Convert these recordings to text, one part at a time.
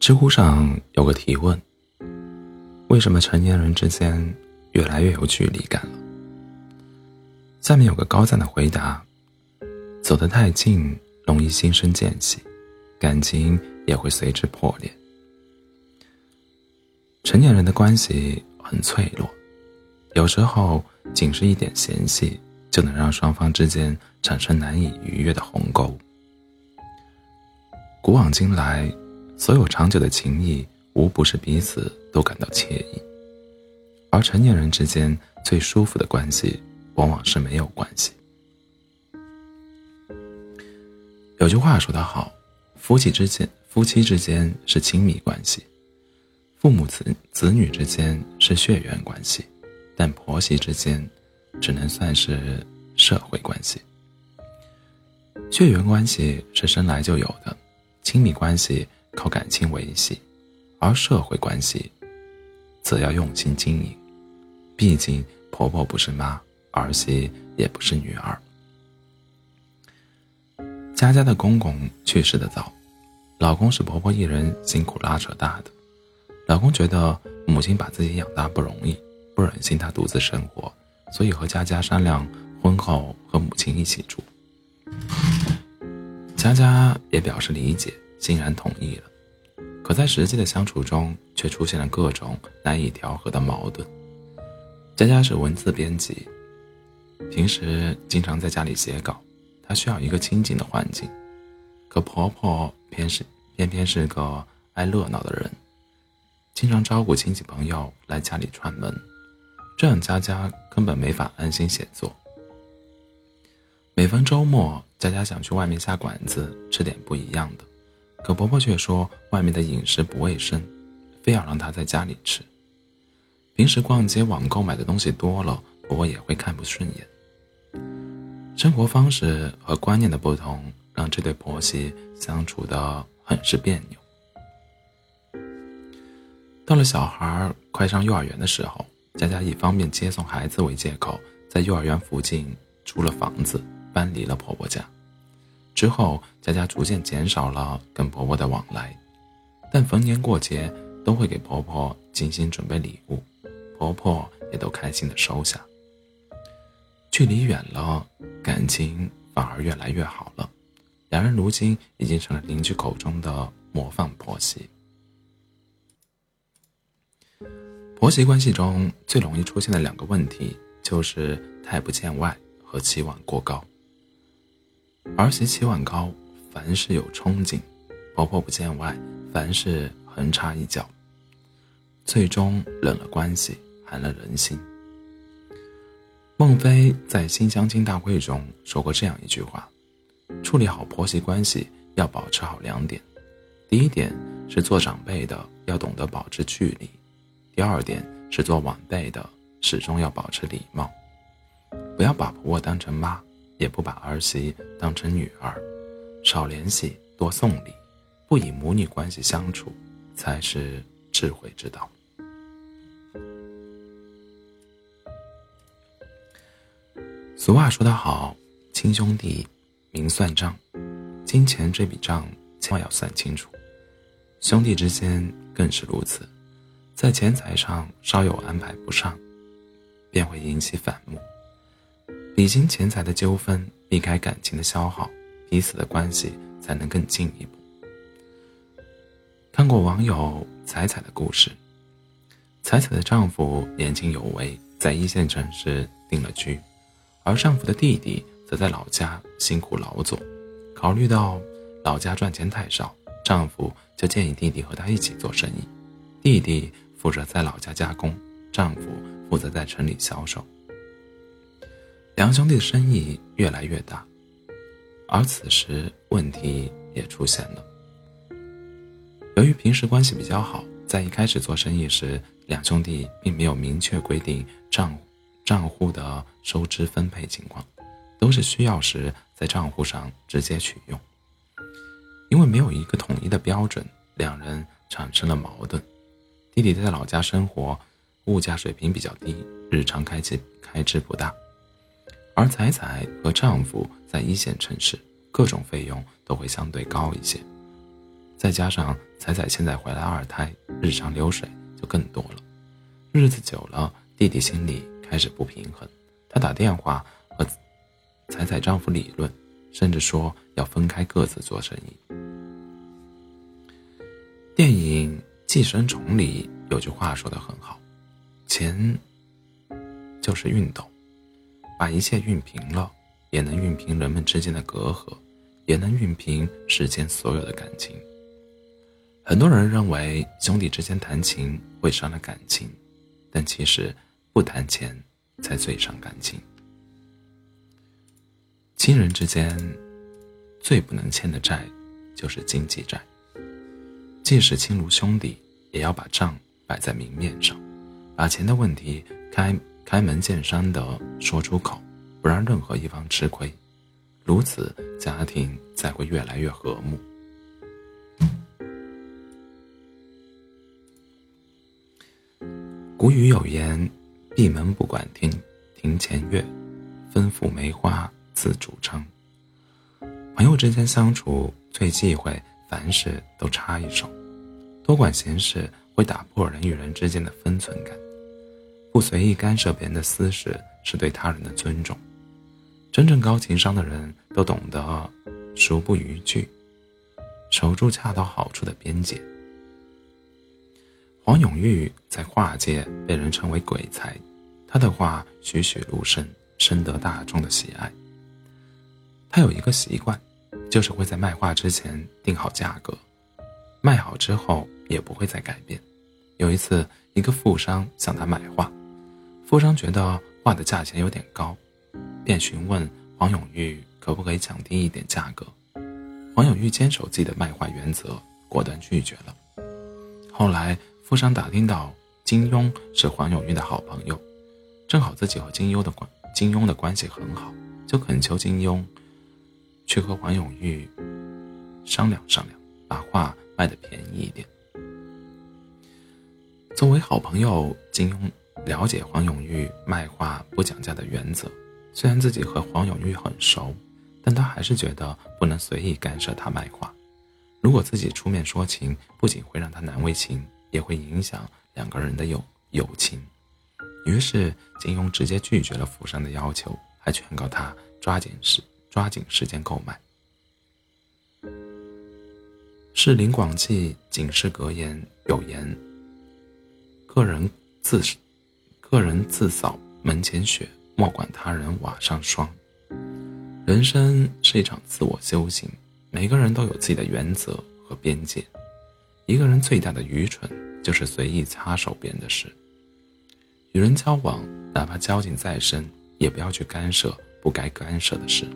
知乎上有个提问：为什么成年人之间越来越有距离感了？下面有个高赞的回答：走得太近，容易心生间隙，感情也会随之破裂。成年人的关系很脆弱，有时候仅是一点嫌隙，就能让双方之间产生难以逾越的鸿沟。古往今来。所有长久的情谊，无不是彼此都感到惬意。而成年人之间最舒服的关系，往往是没有关系。有句话说得好，夫妻之间，夫妻之间是亲密关系；父母子子女之间是血缘关系，但婆媳之间，只能算是社会关系。血缘关系是生来就有的，亲密关系。靠感情维系，而社会关系，则要用心经营。毕竟婆婆不是妈，儿媳也不是女儿。佳佳的公公去世的早，老公是婆婆一人辛苦拉扯大的。老公觉得母亲把自己养大不容易，不忍心她独自生活，所以和佳佳商量婚后和母亲一起住。佳佳也表示理解。欣然同意了，可在实际的相处中，却出现了各种难以调和的矛盾。佳佳是文字编辑，平时经常在家里写稿，她需要一个清静的环境。可婆婆偏是偏偏是个爱热闹的人，经常招呼亲戚朋友来家里串门，这样佳佳根本没法安心写作。每逢周末，佳佳想去外面下馆子吃点不一样的。可婆婆却说外面的饮食不卫生，非要让她在家里吃。平时逛街网购买的东西多了，婆婆也会看不顺眼。生活方式和观念的不同，让这对婆媳相处的很是别扭。到了小孩快上幼儿园的时候，佳佳以方便接送孩子为借口，在幼儿园附近租了房子，搬离了婆婆家。之后，佳佳逐渐减少了跟婆婆的往来，但逢年过节都会给婆婆精心准备礼物，婆婆也都开心的收下。距离远了，感情反而越来越好了，两人如今已经成了邻居口中的模范婆媳。婆媳关系中最容易出现的两个问题，就是太不见外和期望过高。儿媳期望高，凡事有憧憬；婆婆不见外，凡事横插一脚。最终冷了关系，寒了人心。孟非在《新相亲大会》中说过这样一句话：处理好婆媳关系，要保持好两点。第一点是做长辈的要懂得保持距离；第二点是做晚辈的始终要保持礼貌，不要把婆婆当成妈。也不把儿媳当成女儿，少联系，多送礼，不以母女关系相处，才是智慧之道。俗话说得好，亲兄弟明算账，金钱这笔账千万要算清楚。兄弟之间更是如此，在钱财上稍有安排不上，便会引起反目。理清钱财的纠纷，避开感情的消耗，彼此的关系才能更进一步。看过网友彩彩的故事，彩彩的丈夫年轻有为，在一线城市定了居，而丈夫的弟弟则在老家辛苦劳作。考虑到老家赚钱太少，丈夫就建议弟弟和他一起做生意，弟弟负责在老家加工，丈夫负责在城里销售。两兄弟的生意越来越大，而此时问题也出现了。由于平时关系比较好，在一开始做生意时，两兄弟并没有明确规定账账户的收支分配情况，都是需要时在账户上直接取用。因为没有一个统一的标准，两人产生了矛盾。弟弟在老家生活，物价水平比较低，日常开支开支不大。而彩彩和丈夫在一线城市，各种费用都会相对高一些。再加上彩彩现在怀了二胎，日常流水就更多了。日子久了，弟弟心里开始不平衡，他打电话和彩彩丈夫理论，甚至说要分开各自做生意。电影《寄生虫》里有句话说的很好：“钱就是熨斗，把一切熨平了，也能熨平人们之间的隔阂，也能熨平世间所有的感情。”很多人认为兄弟之间谈情会伤了感情，但其实不谈钱才最伤感情。亲人之间最不能欠的债就是经济债，即使亲如兄弟，也要把账摆在明面上，把钱的问题开开门见山的说出口，不让任何一方吃亏，如此家庭才会越来越和睦。古语有言：“闭门不管庭庭前月，吩咐梅花自主张。”朋友之间相处最忌讳凡事都插一手，多管闲事会打破人与人之间的分寸感。不随意干涉别人的私事是对他人的尊重。真正高情商的人都懂得熟不逾矩，守住恰到好处的边界。黄永玉在画界被人称为鬼才，他的画栩栩如生，深得大众的喜爱。他有一个习惯，就是会在卖画之前定好价格，卖好之后也不会再改变。有一次，一个富商向他买画，富商觉得画的价钱有点高，便询问黄永玉可不可以降低一点价格。黄永玉坚守自己的卖画原则，果断拒绝了。后来。富商打听到金庸是黄永玉的好朋友，正好自己和金庸的关金庸的关系很好，就恳求金庸去和黄永玉商量商量，把画卖的便宜一点。作为好朋友，金庸了解黄永玉卖画不讲价的原则。虽然自己和黄永玉很熟，但他还是觉得不能随意干涉他卖画。如果自己出面说情，不仅会让他难为情。也会影响两个人的友友情，于是金庸直接拒绝了富商的要求，还劝告他抓紧时抓紧时间购买。《士林广记》警示格言有言：“个人自个人自扫门前雪，莫管他人瓦上霜。”人生是一场自我修行，每个人都有自己的原则和边界。一个人最大的愚蠢，就是随意插手别人的事。与人交往，哪怕交情再深，也不要去干涉不该干涉的事。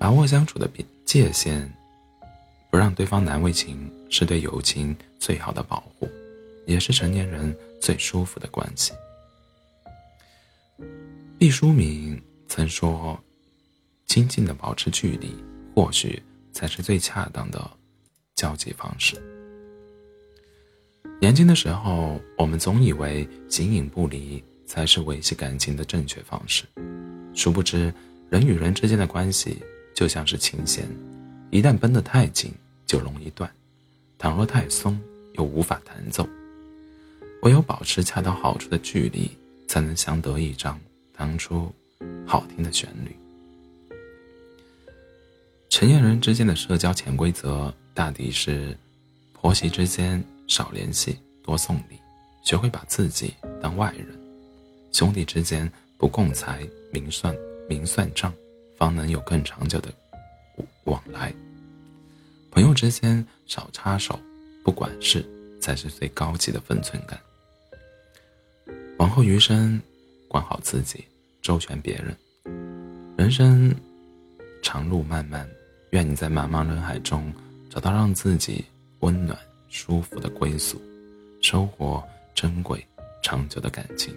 把握相处的界限，不让对方难为情，是对友情最好的保护，也是成年人最舒服的关系。毕淑敏曾说：“亲近的保持距离，或许。”才是最恰当的交际方式。年轻的时候，我们总以为形影不离才是维系感情的正确方式，殊不知，人与人之间的关系就像是琴弦，一旦绷得太紧，就容易断；倘若太松，又无法弹奏。唯有保持恰到好处的距离，才能相得益彰，弹出好听的旋律。成年人之间的社交潜规则大抵是：婆媳之间少联系，多送礼，学会把自己当外人；兄弟之间不共财，明算明算账，方能有更长久的往来；朋友之间少插手，不管事，才是最高级的分寸感。往后余生，管好自己，周全别人。人生长路漫漫。愿你在茫茫人海中找到让自己温暖、舒服的归宿，收获珍贵、长久的感情。